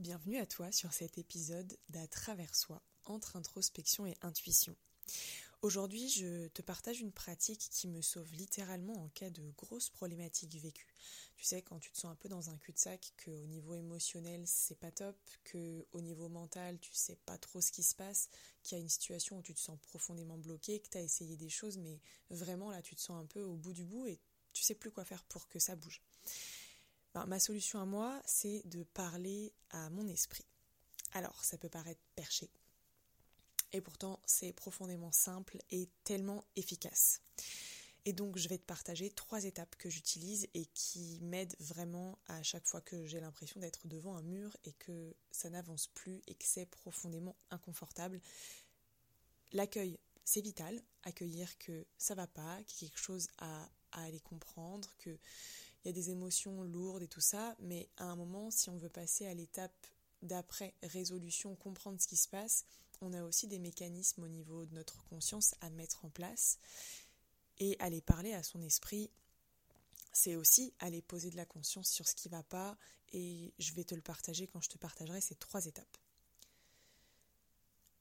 Bienvenue à toi sur cet épisode d'À travers soi, entre introspection et intuition. Aujourd'hui, je te partage une pratique qui me sauve littéralement en cas de grosses problématiques vécues. Tu sais, quand tu te sens un peu dans un cul-de-sac, qu'au niveau émotionnel, c'est pas top, qu'au niveau mental, tu sais pas trop ce qui se passe, qu'il y a une situation où tu te sens profondément bloqué, que tu as essayé des choses, mais vraiment là, tu te sens un peu au bout du bout et tu sais plus quoi faire pour que ça bouge. Ma solution à moi, c'est de parler à mon esprit. Alors, ça peut paraître perché. Et pourtant, c'est profondément simple et tellement efficace. Et donc, je vais te partager trois étapes que j'utilise et qui m'aident vraiment à chaque fois que j'ai l'impression d'être devant un mur et que ça n'avance plus et que c'est profondément inconfortable. L'accueil, c'est vital. Accueillir que ça va pas, qu'il y a quelque chose à aller comprendre, que il y a des émotions lourdes et tout ça, mais à un moment, si on veut passer à l'étape d'après résolution, comprendre ce qui se passe, on a aussi des mécanismes au niveau de notre conscience à mettre en place et aller parler à son esprit. C'est aussi aller poser de la conscience sur ce qui ne va pas et je vais te le partager quand je te partagerai ces trois étapes.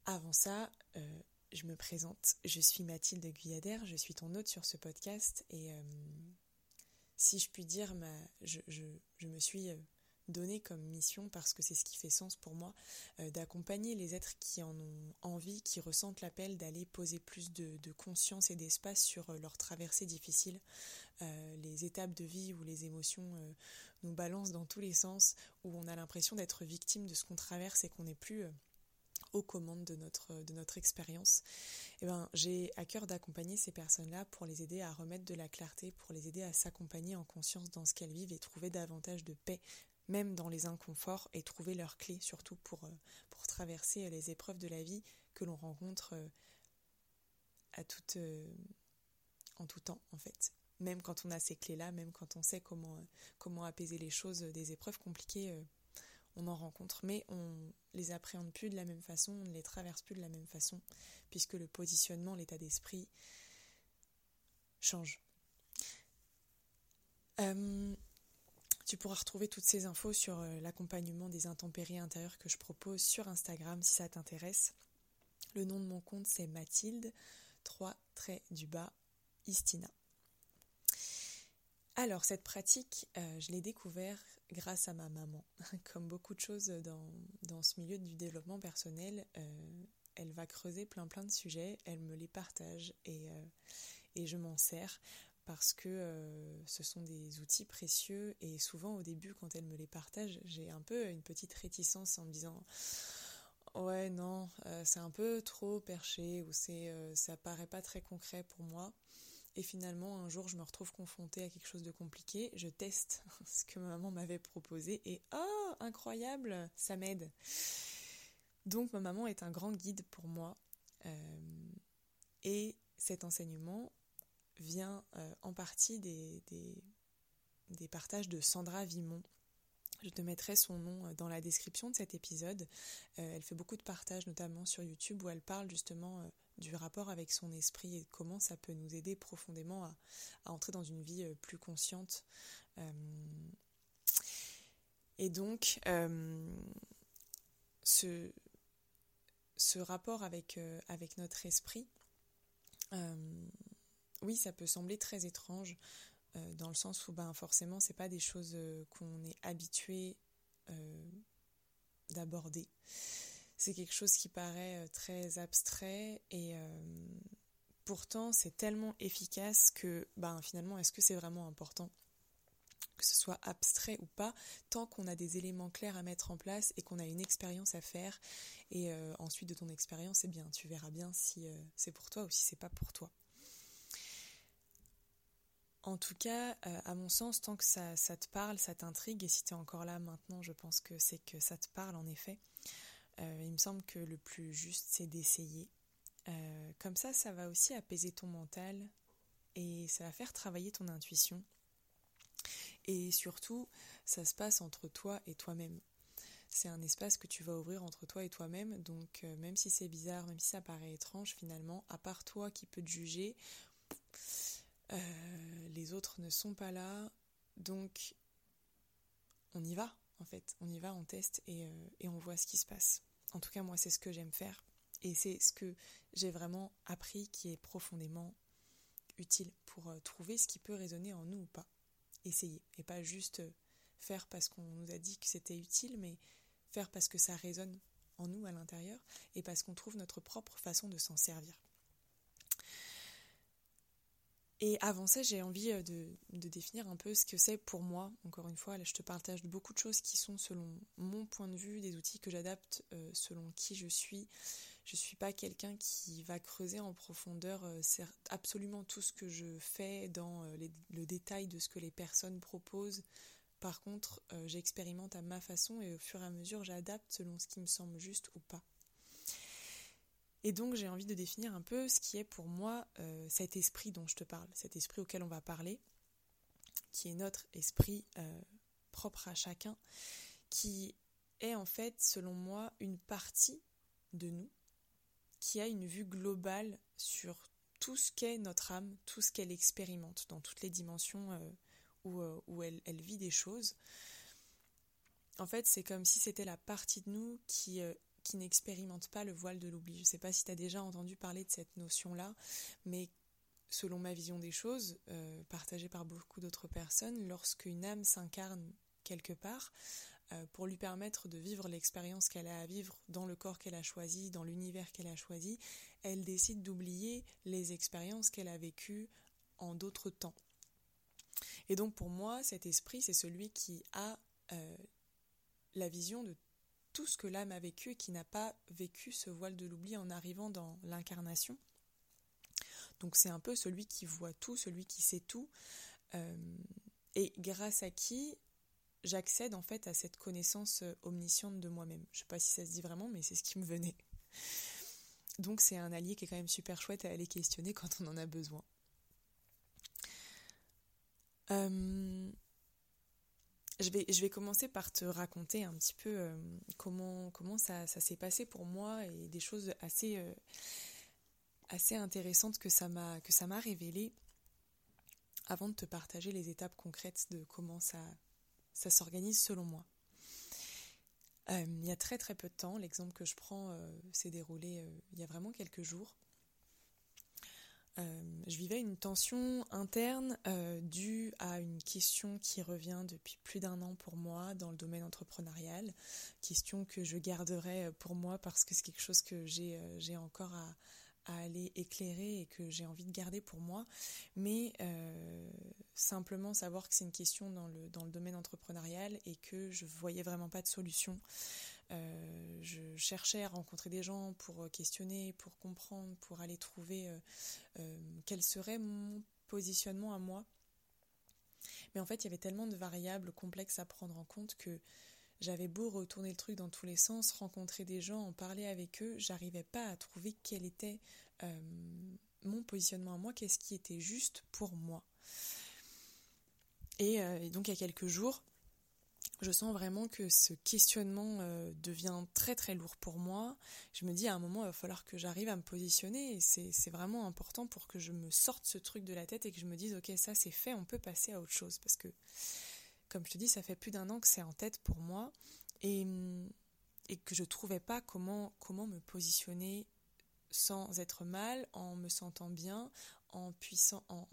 Avant ça, euh, je me présente. Je suis Mathilde Guyadère, je suis ton hôte sur ce podcast et euh, si je puis dire, je, me suis euh, donné comme mission, parce que c'est ce qui fait sens pour moi, euh, d'accompagner les êtres qui en ont envie, qui ressentent l'appel d'aller poser plus de, conscience et d'espace sur euh, leur traversée difficile, les étapes de vie où les émotions nous balancent dans tous les sens, où on a l'impression d'être victime de ce qu'on traverse et qu'on n'est plus aux commandes de notre, de notre expérience. Eh ben, j'ai à cœur d'accompagner ces personnes-là pour les aider à remettre de la clarté, pour les aider à s'accompagner en conscience dans ce qu'elles vivent et trouver davantage de paix, même dans les inconforts, et trouver leurs clés surtout pour, euh, pour traverser les épreuves de la vie que l'on rencontre euh, à toute, euh, en tout temps en fait. Même quand on a ces clés-là, même quand on sait comment, comment apaiser les choses, des épreuves compliquées on en rencontre, mais on les appréhende plus de la même façon, on ne les traverse plus de la même façon, puisque le positionnement, l'état d'esprit change. Euh, tu pourras retrouver toutes ces infos sur euh, l'accompagnement des intempéries intérieures que je propose sur Instagram si ça t'intéresse. Le nom de mon compte c'est Mathilde, 3 traits du bas, Istina. Alors cette pratique, euh, je l'ai découvert grâce à ma maman. Comme beaucoup de choses dans, ce milieu du développement personnel, euh, elle va creuser plein plein de sujets, elle me les partage et, euh, et je m'en sers parce que euh, ce sont des outils précieux et souvent au début quand elle me les partage, j'ai un peu une petite réticence en me disant ouais non, c'est un peu trop perché ou c'est ça paraît pas très concret pour moi. Et finalement, un jour, je me retrouve confrontée à quelque chose de compliqué. Je teste ce que ma maman m'avait proposé et oh, incroyable, ça m'aide. Donc, ma maman est un grand guide pour moi. Euh, et cet enseignement vient euh, en partie des, des, partages de Sandra Vimon. Je te mettrai son nom euh, dans la description de cet épisode. elle fait beaucoup de partages, notamment sur YouTube, où elle parle justement du rapport avec son esprit et comment ça peut nous aider profondément à, entrer dans une vie euh, plus consciente. Euh, et donc, euh, ce, rapport avec notre esprit, oui, ça peut sembler très étrange, dans le sens où ben, forcément, c'est pas des choses qu'on est habitué d'aborder c'est quelque chose qui paraît euh, très abstrait et euh, pourtant c'est tellement efficace que ben, finalement est-ce que c'est vraiment important que ce soit abstrait ou pas, tant qu'on a des éléments clairs à mettre en place et qu'on a une expérience à faire. Et euh, ensuite de ton expérience, eh bien, tu verras bien si c'est pour toi ou si c'est pas pour toi. En tout cas, à mon sens, tant que ça, te parle, ça t'intrigue, et si tu es encore là maintenant, je pense que c'est que ça te parle en effet. Euh, il me semble que le plus juste, c'est d'essayer. Euh, comme ça, ça va aussi apaiser ton mental et ça va faire travailler ton intuition. Et surtout, ça se passe entre toi et toi-même. C'est un espace que tu vas ouvrir entre toi et toi-même. Donc, euh, même si c'est bizarre, même si ça paraît étrange, finalement, à part toi qui peux te juger, les autres ne sont pas là. Donc, on y va en fait. On y va, on teste et, et on voit ce qui se passe. En tout cas, moi, c'est ce que j'aime faire. Et c'est ce que j'ai vraiment appris qui est profondément utile pour trouver ce qui peut résonner en nous ou pas. Essayer. Et pas juste faire parce qu'on nous a dit que c'était utile, mais faire parce que ça résonne en nous à l'intérieur et parce qu'on trouve notre propre façon de s'en servir. Et avant ça, j'ai envie euh, de, définir un peu ce que c'est pour moi. Encore une fois, là, je te partage beaucoup de choses qui sont selon mon point de vue, des outils que j'adapte euh, selon qui je suis. Je ne suis pas quelqu'un qui va creuser en profondeur euh, absolument tout ce que je fais dans le détail de ce que les personnes proposent. Par contre, j'expérimente à ma façon et au fur et à mesure, j'adapte selon ce qui me semble juste ou pas. Et donc j'ai envie de définir un peu ce qui est pour moi euh, cet esprit dont je te parle, cet esprit auquel on va parler, qui est notre esprit euh, propre à chacun, qui est en fait, selon moi, une partie de nous qui a une vue globale sur tout ce qu'est notre âme, tout ce qu'elle expérimente dans toutes les dimensions euh, où, où elle, elle, vit des choses. En fait, c'est comme si c'était la partie de nous qui qui n'expérimentent pas le voile de l'oubli. Je ne sais pas si tu as déjà entendu parler de cette notion-là, mais selon ma vision des choses, euh, partagée par beaucoup d'autres personnes, lorsqu'une âme s'incarne quelque part, euh, pour lui permettre de vivre l'expérience qu'elle a à vivre dans le corps qu'elle a choisi, dans l'univers qu'elle a choisi, elle décide d'oublier les expériences qu'elle a vécues en d'autres temps. Et donc pour moi, cet esprit, c'est celui qui a euh, la vision de tout ce que l'âme a vécu et qui n'a pas vécu ce voile de l'oubli en arrivant dans l'incarnation. Donc c'est un peu celui qui voit tout, celui qui sait tout, euh, et grâce à qui j'accède en fait à cette connaissance euh, omnisciente de moi-même. Je sais pas si ça se dit vraiment, mais c'est ce qui me venait. Donc c'est un allié qui est quand même super chouette à aller questionner quand on en a besoin. Euh, je vais, commencer par te raconter un petit peu euh, comment, ça, s'est passé pour moi et des choses assez, euh, intéressantes que ça m'a que avant de te partager les étapes concrètes de comment ça, ça s'organise selon moi. Euh, il y a très très peu de temps, l'exemple que je prends s'est déroulé il y a vraiment quelques jours. Euh, je vivais une tension interne euh, due à une question qui revient depuis plus d'un an pour moi dans le domaine entrepreneurial, question que je garderai pour moi parce que c'est quelque chose que j'ai euh, encore à, aller éclairer et que j'ai envie de garder pour moi, mais simplement savoir que c'est une question dans le, dans le domaine entrepreneurial et que je voyais vraiment pas de solution. Euh, je cherchais à rencontrer des gens pour euh, questionner, pour comprendre, pour aller trouver euh, quel serait mon positionnement à moi. Mais en fait, il y avait tellement de variables complexes à prendre en compte que j'avais beau retourner le truc dans tous les sens, rencontrer des gens, en parler avec eux, j'arrivais pas à trouver quel était mon positionnement à moi, qu'est-ce qui était juste pour moi. et donc il y a quelques jours, je sens vraiment que ce questionnement euh, devient très très lourd pour moi. Je me dis à un moment, il va falloir que j'arrive à me positionner et c'est vraiment important pour que je me sorte ce truc de la tête et que je me dise, ok, ça c'est fait, on peut passer à autre chose. Parce que, comme je te dis, ça fait plus d'un an que c'est en tête pour moi et, et que je trouvais pas comment, comment me positionner sans être mal, en me sentant bien, en puissant, en,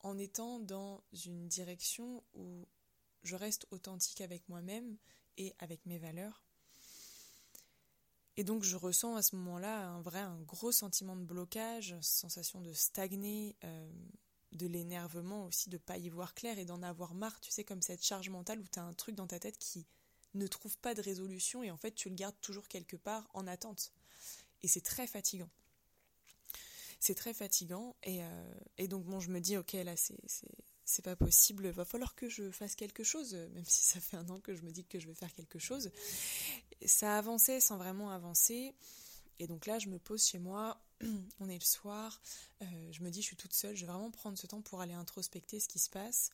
en étant dans une direction où je reste authentique avec moi-même et avec mes valeurs. Et donc je ressens à ce moment-là un vrai, un gros sentiment de blocage, sensation de stagner, euh, de l'énervement aussi, de pas y voir clair et d'en avoir marre, tu sais, comme cette charge mentale où tu as un truc dans ta tête qui ne trouve pas de résolution et en fait tu le gardes toujours quelque part en attente. Et c'est très fatigant. C'est très fatigant et, euh, et, donc bon je me dis ok là c'est c'est pas possible, va falloir que je fasse quelque chose, même si ça fait un an que je me dis que je vais faire quelque chose. Ça avançait sans vraiment avancer. Et donc là, je me pose chez moi, on est le soir, euh, je me dis, je suis toute seule, je vais vraiment prendre ce temps pour aller introspecter ce qui se passe.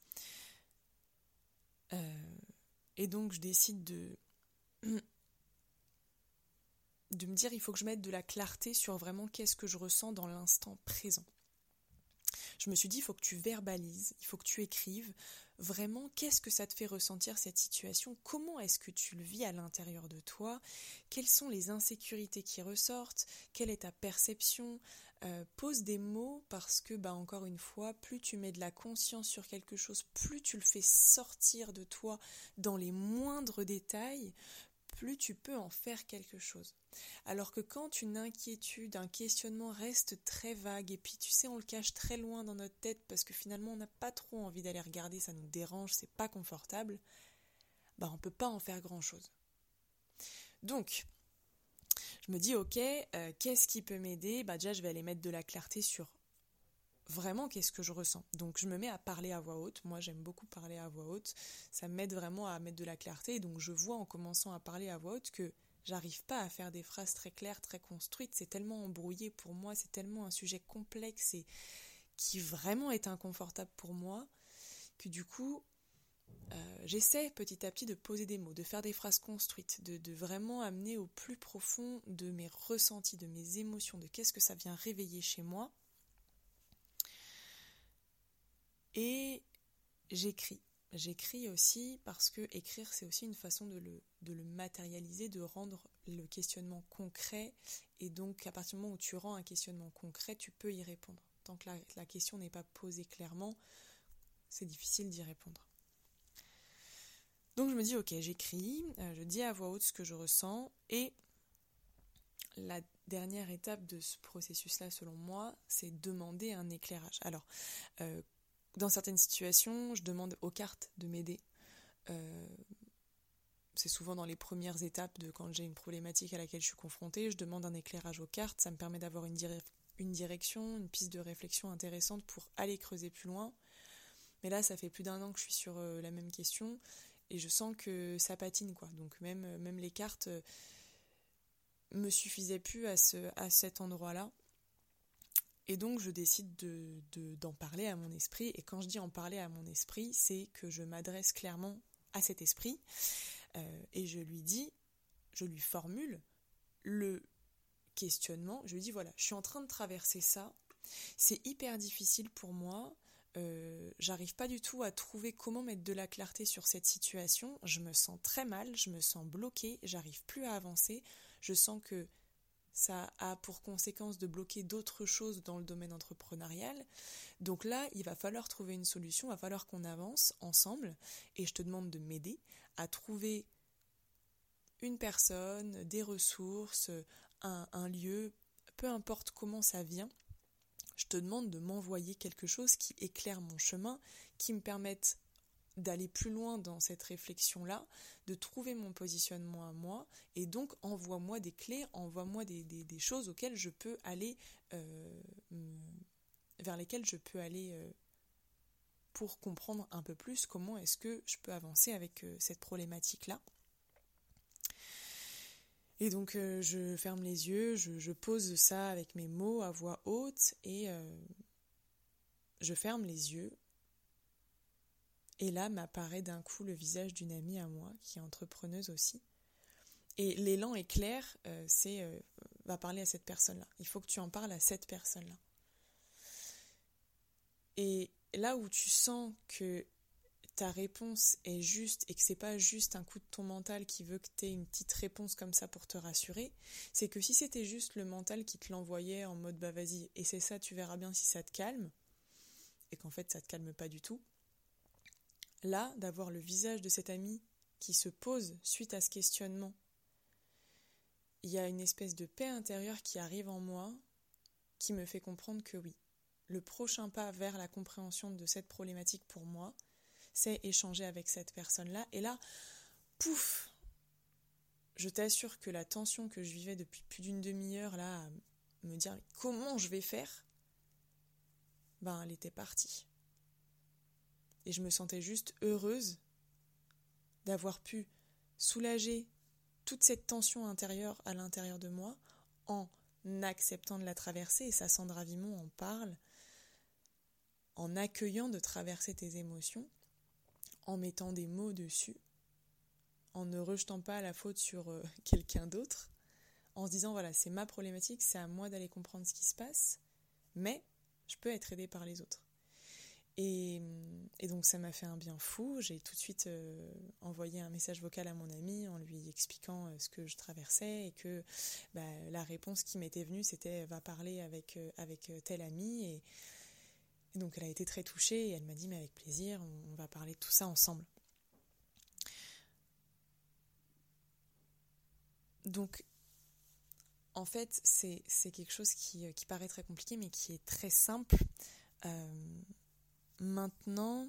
Euh, et donc, je décide de, de me dire, il faut que je mette de la clarté sur vraiment qu'est-ce que je ressens dans l'instant présent. Je me suis dit, il faut que tu verbalises, il faut que tu écrives vraiment qu'est-ce que ça te fait ressentir cette situation, comment est-ce que tu le vis à l'intérieur de toi, quelles sont les insécurités qui ressortent, quelle est ta perception, euh, pose des mots parce que, bah, encore une fois, plus tu mets de la conscience sur quelque chose, plus tu le fais sortir de toi dans les moindres détails, plus tu peux en faire quelque chose. Alors que quand une inquiétude, un questionnement reste très vague, et puis tu sais, on le cache très loin dans notre tête parce que finalement on n'a pas trop envie d'aller regarder, ça nous dérange, c'est pas confortable, bah on peut pas en faire grand chose. Donc, je me dis, ok, euh, qu'est-ce qui peut m'aider? Bah déjà, je vais aller mettre de la clarté sur vraiment qu'est-ce que je ressens? Donc je me mets à parler à voix haute. Moi j'aime beaucoup parler à voix haute. Ça m'aide vraiment à mettre de la clarté. donc je vois en commençant à parler à voix haute que j'arrive pas à faire des phrases très claires, très construites. C'est tellement embrouillé pour moi, c'est tellement un sujet complexe et qui vraiment est inconfortable pour moi que du coup euh, j'essaie petit à petit de poser des mots, de faire des phrases construites, de, de, vraiment amener au plus profond de mes ressentis, de mes émotions, de qu'est-ce que ça vient réveiller chez moi. Et j'écris. J'écris aussi parce que écrire, c'est aussi une façon de le, de le, matérialiser, de rendre le questionnement concret. Et donc, à partir du moment où tu rends un questionnement concret, tu peux y répondre. Tant que la, la question n'est pas posée clairement, c'est difficile d'y répondre. Donc, je me dis, ok, j'écris, euh, je dis à voix haute ce que je ressens. Et la dernière étape de ce processus-là, selon moi, c'est demander un éclairage. Alors, euh, dans certaines situations, je demande aux cartes de m'aider. Euh, c'est souvent dans les premières étapes de quand j'ai une problématique à laquelle je suis confrontée, je demande un éclairage aux cartes, ça me permet d'avoir une, direction, une piste de réflexion intéressante pour aller creuser plus loin. Mais là, ça fait plus d'un an que je suis sur euh, la même question et je sens que ça patine quoi. Donc même, euh, les cartes me suffisaient plus à cet endroit-là. Et donc je décide de, d'en parler à mon esprit. Et quand je dis en parler à mon esprit, c'est que je m'adresse clairement à cet esprit euh, et je lui dis, je lui formule le questionnement. Je lui dis voilà, je suis en train de traverser ça. C'est hyper difficile pour moi. Euh, j'arrive pas du tout à trouver comment mettre de la clarté sur cette situation. Je me sens très mal, je me sens bloquée, j'arrive plus à avancer. Je sens que ça a pour conséquence de bloquer d'autres choses dans le domaine entrepreneurial. Donc là, il va falloir trouver une solution, il va falloir qu'on avance ensemble et je te demande de m'aider à trouver une personne, des ressources, un, lieu, peu importe comment ça vient. Je te demande de m'envoyer quelque chose qui éclaire mon chemin, qui me permette d'aller plus loin dans cette réflexion-là, de trouver mon positionnement à moi, et donc envoie-moi des clés, envoie-moi des, choses auxquelles je peux aller, euh, vers lesquelles je peux aller euh, pour comprendre un peu plus comment est-ce que je peux avancer avec euh, cette problématique-là. Et donc je ferme les yeux, je, pose ça avec mes mots à voix haute et je ferme les yeux et là m'apparaît d'un coup le visage d'une amie à moi, qui est entrepreneuse aussi. Et l'élan est clair, euh, c'est euh, va parler à cette personne-là. Il faut que tu en parles à cette personne-là. Et là où tu sens que ta réponse est juste et que c'est pas juste un coup de ton mental qui veut que tu aies une petite réponse comme ça pour te rassurer, c'est que si c'était juste le mental qui te l'envoyait en mode bah vas-y, et c'est ça, tu verras bien si ça te calme, et qu'en fait ça te calme pas du tout, Là, d'avoir le visage de cet ami qui se pose suite à ce questionnement, il y a une espèce de paix intérieure qui arrive en moi qui me fait comprendre que oui, le prochain pas vers la compréhension de cette problématique pour moi, c'est échanger avec cette personne-là. Et là, pouf, je t'assure que la tension que je vivais depuis plus d'une demi-heure, là, à me dire comment je vais faire, ben, elle était partie. Et je me sentais juste heureuse d'avoir pu soulager toute cette tension intérieure à l'intérieur de moi en acceptant de la traverser, et ça Sandra Vimon en parle, en accueillant de traverser tes émotions, en mettant des mots dessus, en ne rejetant pas la faute sur euh, quelqu'un d'autre, en se disant voilà, c'est ma problématique, c'est à moi d'aller comprendre ce qui se passe, mais je peux être aidée par les autres. Et, donc ça m'a fait un bien fou. J'ai tout de suite euh, envoyé un message vocal à mon ami en lui expliquant euh, ce que je traversais et que bah, la réponse qui m'était venue c'était va parler avec, euh, avec tel ami. Et, donc elle a été très touchée et elle m'a dit mais avec plaisir, on, va parler de tout ça ensemble. Donc en fait c'est quelque chose qui, qui, paraît très compliqué mais qui est très simple. Maintenant,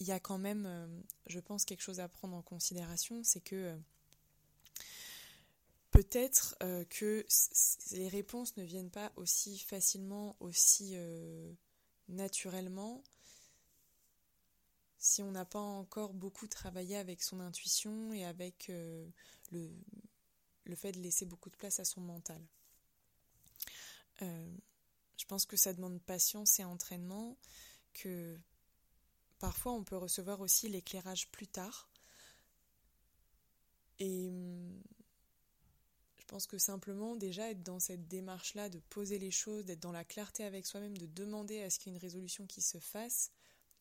il y a quand même, euh, je pense, quelque chose à prendre en considération, c'est que euh, peut-être euh, que les réponses ne viennent pas aussi facilement, aussi naturellement, si on n'a pas encore beaucoup travaillé avec son intuition et avec le, le fait de laisser beaucoup de place à son mental. je pense que ça demande patience et entraînement que parfois on peut recevoir aussi l'éclairage plus tard. Et je pense que simplement déjà être dans cette démarche-là de poser les choses, d'être dans la clarté avec soi-même, de demander à ce qu'il y ait une résolution qui se fasse,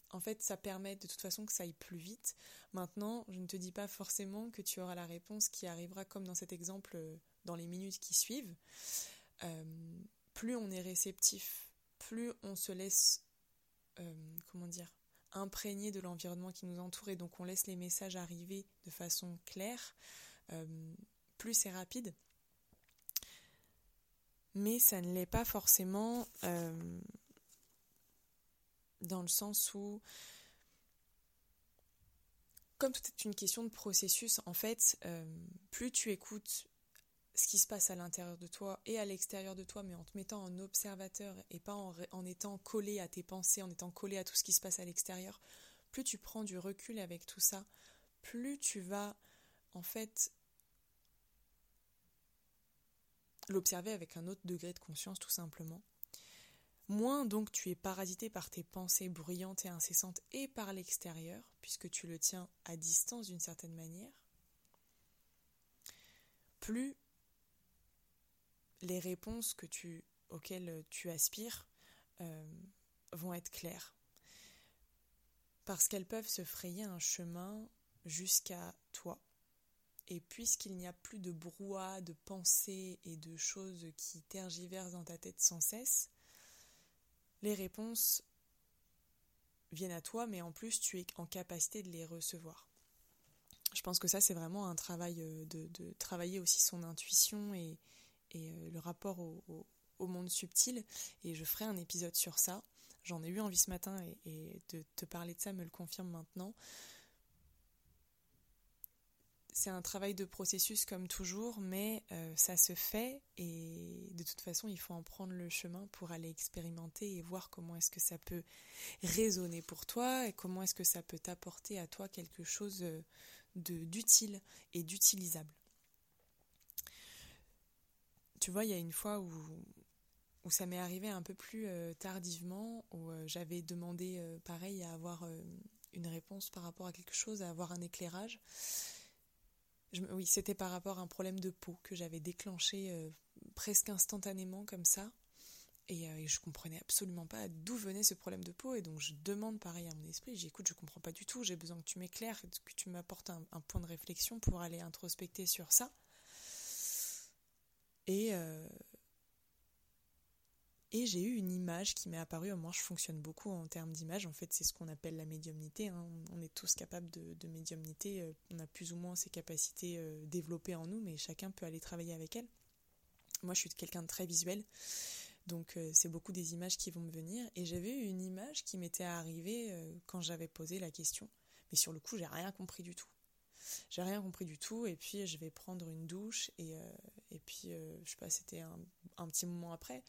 en fait ça permet de toute façon que ça aille plus vite. Maintenant, je ne te dis pas forcément que tu auras la réponse qui arrivera comme dans cet exemple euh, dans les minutes qui suivent. Euh, plus on est réceptif, plus on se laisse comment dire, imprégné de l'environnement qui nous entoure et donc on laisse les messages arriver de façon claire, euh, plus c'est rapide. Mais ça ne l'est pas forcément euh, dans le sens où, comme tout est une question de processus, en fait, plus tu écoutes ce qui se passe à l'intérieur de toi et à l'extérieur de toi, mais en te mettant en observateur et pas en, étant collé à tes pensées, en étant collé à tout ce qui se passe à l'extérieur, plus tu prends du recul avec tout ça, plus tu vas en fait l'observer avec un autre degré de conscience tout simplement. Moins donc tu es parasité par tes pensées bruyantes et incessantes et par l'extérieur, puisque tu le tiens à distance d'une certaine manière, plus les réponses auxquelles tu aspires euh, vont être claires. Parce qu'elles peuvent se frayer un chemin jusqu'à toi. Et puisqu'il n'y a plus de brouhaha, de pensées et de choses qui tergiversent dans ta tête sans cesse, les réponses viennent à toi, mais en plus tu es en capacité de les recevoir. Je pense que ça c'est vraiment un travail euh, de, de travailler aussi son intuition et, et euh, le rapport au, monde subtil. Et je ferai un épisode sur ça. J'en ai eu envie ce matin et, de te parler de ça me le confirme maintenant. C'est un travail de processus comme toujours, mais euh, ça se fait et de toute façon il faut en prendre le chemin pour aller expérimenter et voir comment est-ce que ça peut résonner pour toi et comment est-ce que ça peut t'apporter à toi quelque chose euh, d'utile et d'utilisable tu vois, il y a une fois où, où ça m'est arrivé un peu plus euh, tardivement, où euh, j'avais demandé euh, pareil à avoir une réponse par rapport à quelque chose, à avoir un éclairage. oui, c'était par rapport à un problème de peau que j'avais déclenché presque instantanément comme ça. Et, et, je comprenais absolument pas d'où venait ce problème de peau. Et donc je demande pareil à mon esprit, j'écoute, je comprends pas du tout, j'ai besoin que tu m'éclaires, que tu m'apportes un point de réflexion pour aller introspecter sur ça. Et, euh, et j'ai eu une image qui m'est apparue. Moi, je fonctionne beaucoup en termes d'image. En fait, c'est ce qu'on appelle la médiumnité. Hein. On est tous capables de, médiumnité. Euh, on a plus ou moins ces capacités euh, développées en nous, mais chacun peut aller travailler avec elles. Moi, je suis quelqu'un de très visuel. Donc, c'est beaucoup des images qui vont me venir. Et j'avais eu une image qui m'était arrivée quand j'avais posé la question. Mais sur le coup, j'ai rien compris du tout. J'ai rien compris du tout. Et puis, je vais prendre une douche et, et puis, euh, je sais pas, c'était un, petit moment après.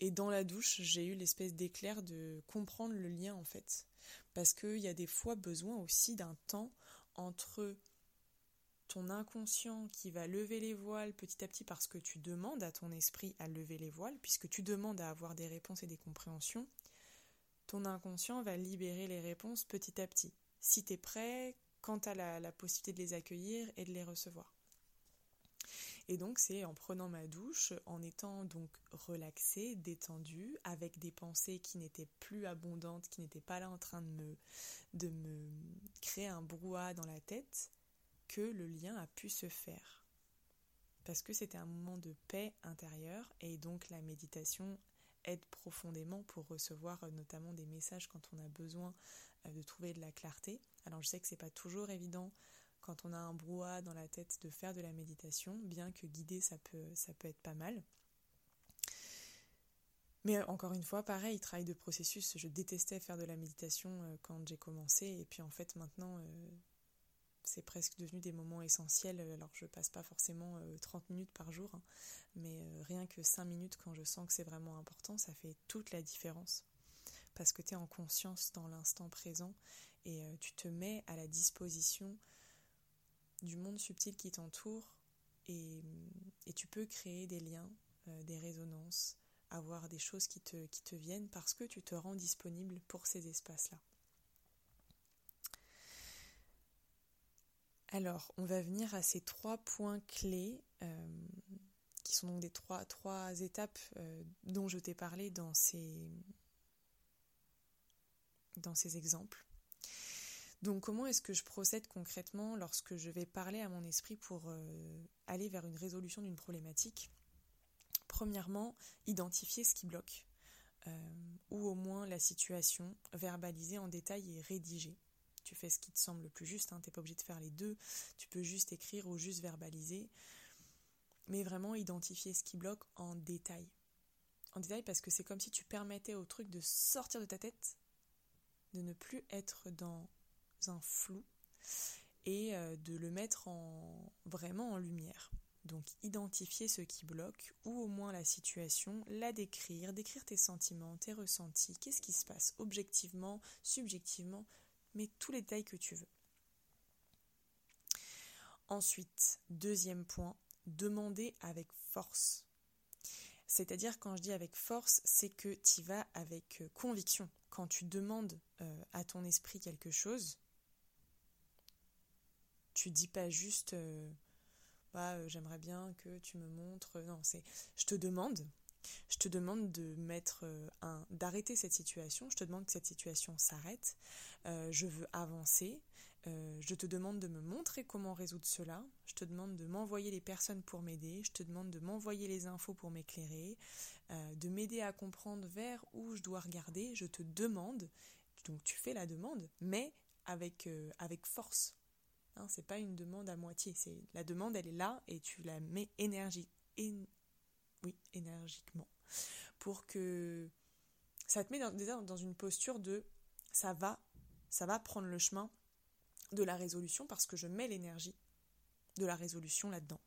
Et dans la douche, j'ai eu l'espèce d'éclair de comprendre le lien en fait. Parce qu'il y a des fois besoin aussi d'un temps entre ton inconscient qui va lever les voiles petit à petit parce que tu demandes à ton esprit à lever les voiles, puisque tu demandes à avoir des réponses et des compréhensions, ton inconscient va libérer les réponses petit à petit. Si tu prêt, quand tu as la possibilité de les accueillir et de les recevoir. Et donc c'est en prenant ma douche, en étant donc relaxée, détendue, avec des pensées qui n'étaient plus abondantes, qui n'étaient pas là en train de me, de me créer un brouhaha dans la tête, que le lien a pu se faire. Parce que c'était un moment de paix intérieure et donc la méditation aide profondément pour recevoir euh, notamment des messages quand on a besoin euh, de trouver de la clarté. Alors je sais que c'est pas toujours évident quand on a un brouhaha dans la tête de faire de la méditation, bien que guider ça peut, être pas mal. Mais euh, encore une fois, pareil, travail de processus. Je détestais faire de la méditation quand j'ai commencé, et puis en fait maintenant, c'est presque devenu des moments essentiels. Alors je passe pas forcément 30 minutes par jour, hein, mais rien que 5 minutes quand je sens que c'est vraiment important, ça fait toute la différence parce que tu es en conscience dans l'instant présent et euh, tu te mets à la disposition du monde subtil qui t'entoure et, tu peux créer des liens, euh, des résonances, avoir des choses qui te, qui te viennent parce que tu te rends disponible pour ces espaces-là. Alors, on va venir à ces trois points clés, euh, qui sont donc des trois, étapes dont je t'ai parlé dans ces, dans ces exemples. Donc comment est-ce que je procède concrètement lorsque je vais parler à mon esprit pour euh, aller vers une résolution d'une problématique? Premièrement, identifier ce qui bloque, euh, ou au moins la situation, verbaliser en détail et rédiger. Tu fais ce qui te semble le plus juste, hein, tu n'es pas obligé de faire les deux, tu peux juste écrire ou juste verbaliser, mais vraiment identifier ce qui bloque en détail. En détail parce que c'est comme si tu permettais au truc de sortir de ta tête de ne plus être dans un flou et euh, de le mettre en vraiment en lumière. Donc identifier ce qui bloque ou au moins la situation, la décrire, décrire tes sentiments, tes ressentis, qu'est-ce qui se passe objectivement, subjectivement, mais tous les détails que tu veux. Ensuite, deuxième point, demander avec force. C'est-à-dire quand je dis avec force, c'est que tu vas avec euh, conviction. Quand tu demandes euh, à ton esprit quelque chose, tu dis pas juste euh, bah, j'aimerais bien que tu me montres. Non, c'est je te demande, je te demande de mettre un d'arrêter cette situation, je te demande que cette situation s'arrête, je veux avancer, euh, je te demande de me montrer comment résoudre cela, je te demande de m'envoyer les personnes pour m'aider, je te demande de m'envoyer les infos pour m'éclairer, euh, de m'aider à comprendre vers où je dois regarder, je te demande, donc tu fais la demande, mais avec, euh, avec force. Hein, c'est pas une demande à moitié, c'est la demande elle est là et tu la mets énergie, oui, énergiquement pour que ça te met dans, dans une posture de ça va, ça va prendre le chemin de la résolution parce que je mets l'énergie de la résolution là-dedans.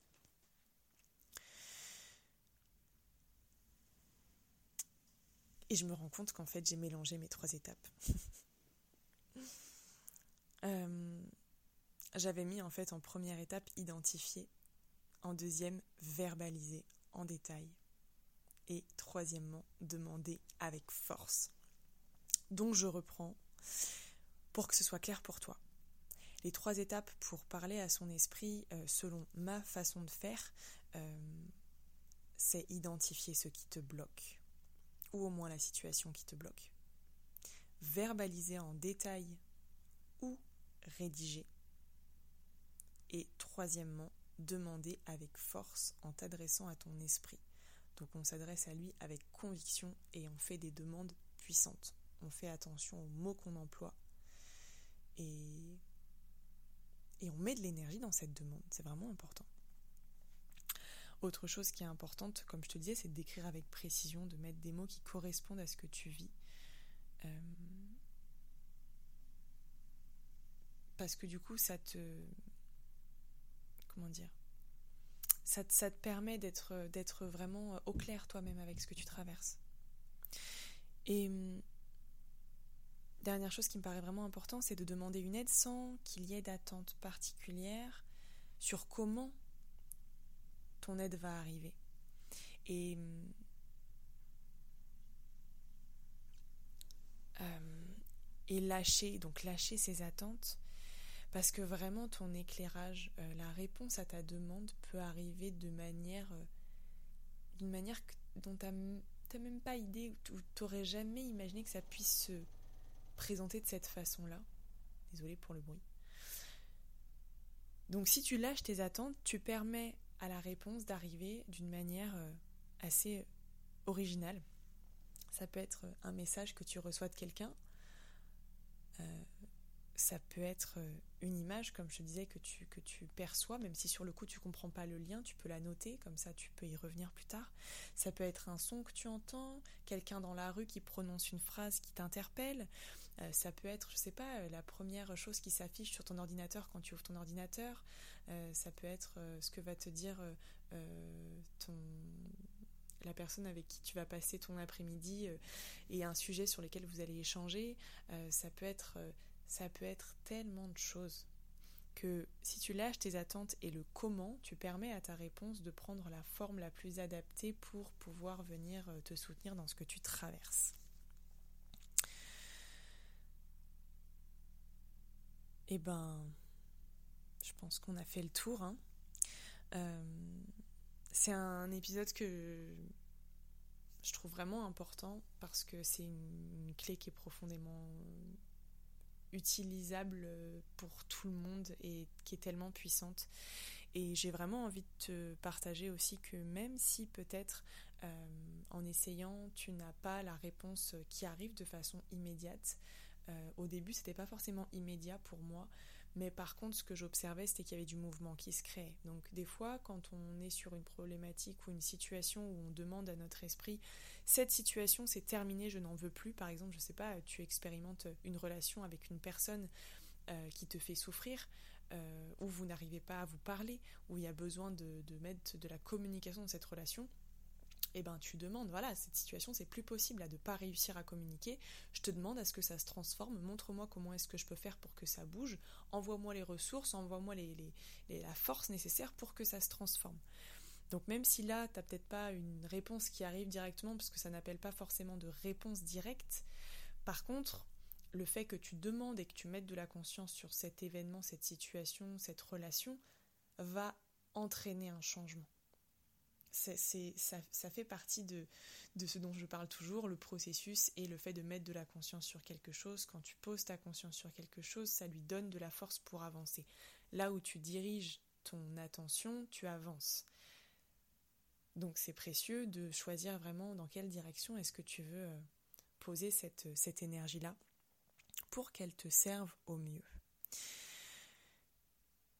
Et je me rends compte qu'en fait j'ai mélangé mes trois étapes. Euh, j'avais mis en fait en première étape identifier, en deuxième verbaliser en détail et troisièmement demander avec force. Donc je reprends pour que ce soit clair pour toi les trois étapes pour parler à son esprit euh, selon ma façon de faire, euh, c'est identifier ce qui te bloque, ou au moins la situation qui te bloque. Verbaliser en détail ou rédiger. Et troisièmement, demander avec force en t'adressant à ton esprit. Donc on s'adresse à lui avec conviction et on fait des demandes puissantes. On fait attention aux mots qu'on emploie. Et et on met de l'énergie dans cette demande. C'est vraiment important. Autre chose qui est importante, comme je te disais, c'est d'écrire avec précision, de mettre des mots qui correspondent à ce que tu vis. Euh, parce que du coup, ça te... Comment dire ça te, permet d'être, vraiment au clair toi-même avec ce que tu traverses. Et Dernière chose qui me paraît vraiment important, c'est de demander une aide sans qu'il y ait d'attente particulière sur comment ton aide va arriver. Et, euh, et lâcher, donc lâcher ses attentes, Parce que vraiment, ton éclairage, euh, la réponse à ta demande peut arriver de manière, euh, d'une manière dont tu n'as même pas idée, ou tu n'aurais jamais imaginé que ça puisse se présenter de cette façon-là. Désolée pour le bruit. Donc si tu lâches tes attentes, tu permets à la réponse d'arriver d'une manière euh, assez originale. Ça peut être un message que tu reçois de quelqu'un, ça peut être euh, une image, comme je disais, que tu, que tu perçois, même si sur le coup tu comprends pas le lien, tu peux la noter, comme ça tu peux y revenir plus tard. Ça peut être un son que tu entends, quelqu'un dans la rue qui prononce une phrase qui t'interpelle. Euh, ça peut être, je sais pas, la première chose qui s'affiche sur ton ordinateur quand tu ouvres ton ordinateur. ça peut être ce que va te dire ton la personne avec qui tu vas passer ton après-midi euh, et un sujet sur lequel vous allez échanger. Euh, ça peut être euh, ça peut être tellement de choses que si tu lâches tes attentes et le comment, tu permets à ta réponse de prendre la forme la plus adaptée pour pouvoir venir te soutenir dans ce que tu traverses. Eh ben, je pense qu'on a fait le tour. Hein. C'est un épisode que je trouve vraiment important parce que c'est une, clé qui est profondément utilisable pour tout le monde et qui est tellement puissante. Et j'ai vraiment envie de te partager aussi que même si peut-être euh, en essayant tu n'as pas la réponse qui arrive de façon immédiate, euh, au début c'était pas forcément immédiat pour moi, mais par contre, ce que j'observais, c'était qu'il y avait du mouvement qui se crée. Donc des fois, quand on est sur une problématique ou une situation où on demande à notre esprit, cette situation c'est terminé, je n'en veux plus. Par exemple, je sais pas, tu expérimentes une relation avec une personne euh, qui te fait souffrir. Euh, où vous n'arrivez pas à vous parler, où il y a besoin de mettre de la communication dans cette relation, eh ben tu demandes, voilà, cette situation c'est plus possible là, de pas réussir à communiquer, je te demande à ce que ça se transforme, montre-moi comment est-ce que je peux faire pour que ça bouge, envoie-moi les ressources, envoie-moi la force nécessaire pour que ça se transforme. Donc même si là, tu n'as peut-être pas une réponse qui arrive directement, parce que ça n'appelle pas forcément de réponse directe, par contre, le fait que tu demandes et que tu mettes de la conscience sur cet événement, cette situation, cette relation, va entraîner un changement ça, ça, fait partie de, ce dont je parle toujours, le processus et le fait de mettre de la conscience sur quelque chose. Quand tu poses ta conscience sur quelque chose, ça lui donne de la force pour avancer. Là où tu diriges ton attention, tu avances. Donc c'est précieux de choisir vraiment dans quelle direction est-ce que tu veux euh, poser cette, cette énergie-là pour qu'elle te serve au mieux.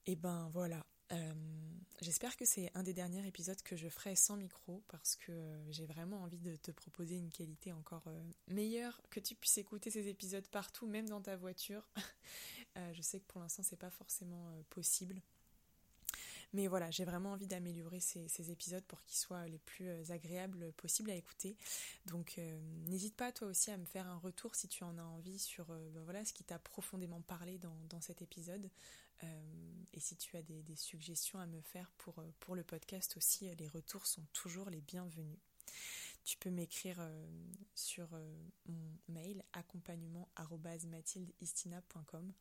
Et ben voilà, euh, j'espère que c'est un des derniers épisodes que je ferai sans micro parce que euh, j'ai vraiment envie de te proposer une qualité encore euh, meilleure, que tu puisses écouter ces épisodes partout, même dans ta voiture. je sais que pour l'instant c'est pas forcément possible. Mais voilà, j'ai vraiment envie d'améliorer ces, épisodes pour qu'ils soient les plus agréables possibles à écouter. Donc n'hésite pas toi aussi à me faire un retour si tu en as envie sur ben ce qui t'a profondément parlé dans cet épisode. Euh, et si tu as des, suggestions à me faire pour, euh, pour le podcast aussi, euh, les retours sont toujours les bienvenus. Tu peux m'écrire sur mon mail accompagnement@mathildeistina.com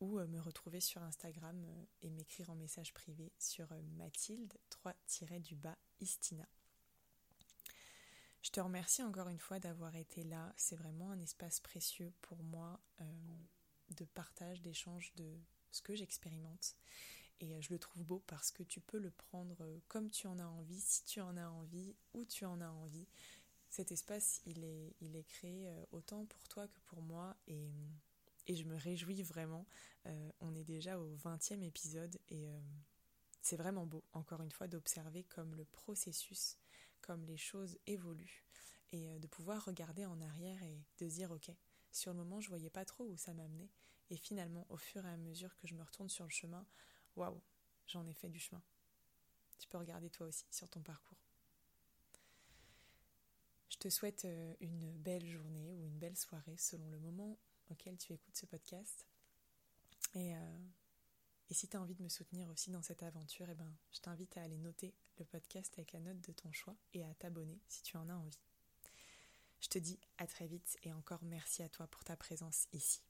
ou me retrouver sur Instagram et m'écrire en message privé sur mathilde 3-du-bas istina. Je te remercie encore une fois d'avoir été là. C'est vraiment un espace précieux pour moi de partage, d'échange, de, ce que j'expérimente. Et euh, je le trouve beau parce que tu peux le prendre euh, comme tu en as envie, si tu en as envie, où tu en as envie. Cet espace, il est, il est créé euh, autant pour toi que pour moi et, et je me réjouis vraiment. on est déjà au 20e épisode et c'est vraiment beau, encore une fois, d'observer comme le processus, comme les choses évoluent et de pouvoir regarder en arrière et de dire ok, sur le moment je voyais pas trop où ça m'amenait et finalement, au fur et à mesure que je me retourne sur le chemin, waouh, j'en ai fait du chemin. Tu peux regarder toi aussi sur ton parcours. Je te souhaite euh, une belle journée ou une belle soirée selon le moment auquel tu écoutes ce podcast. Et, euh, si tu as envie de me soutenir aussi dans cette aventure, eh ben, je t'invite à aller noter le podcast avec la note de ton choix et à t'abonner si tu en as envie. Je te dis à très vite et encore merci à toi pour ta présence ici.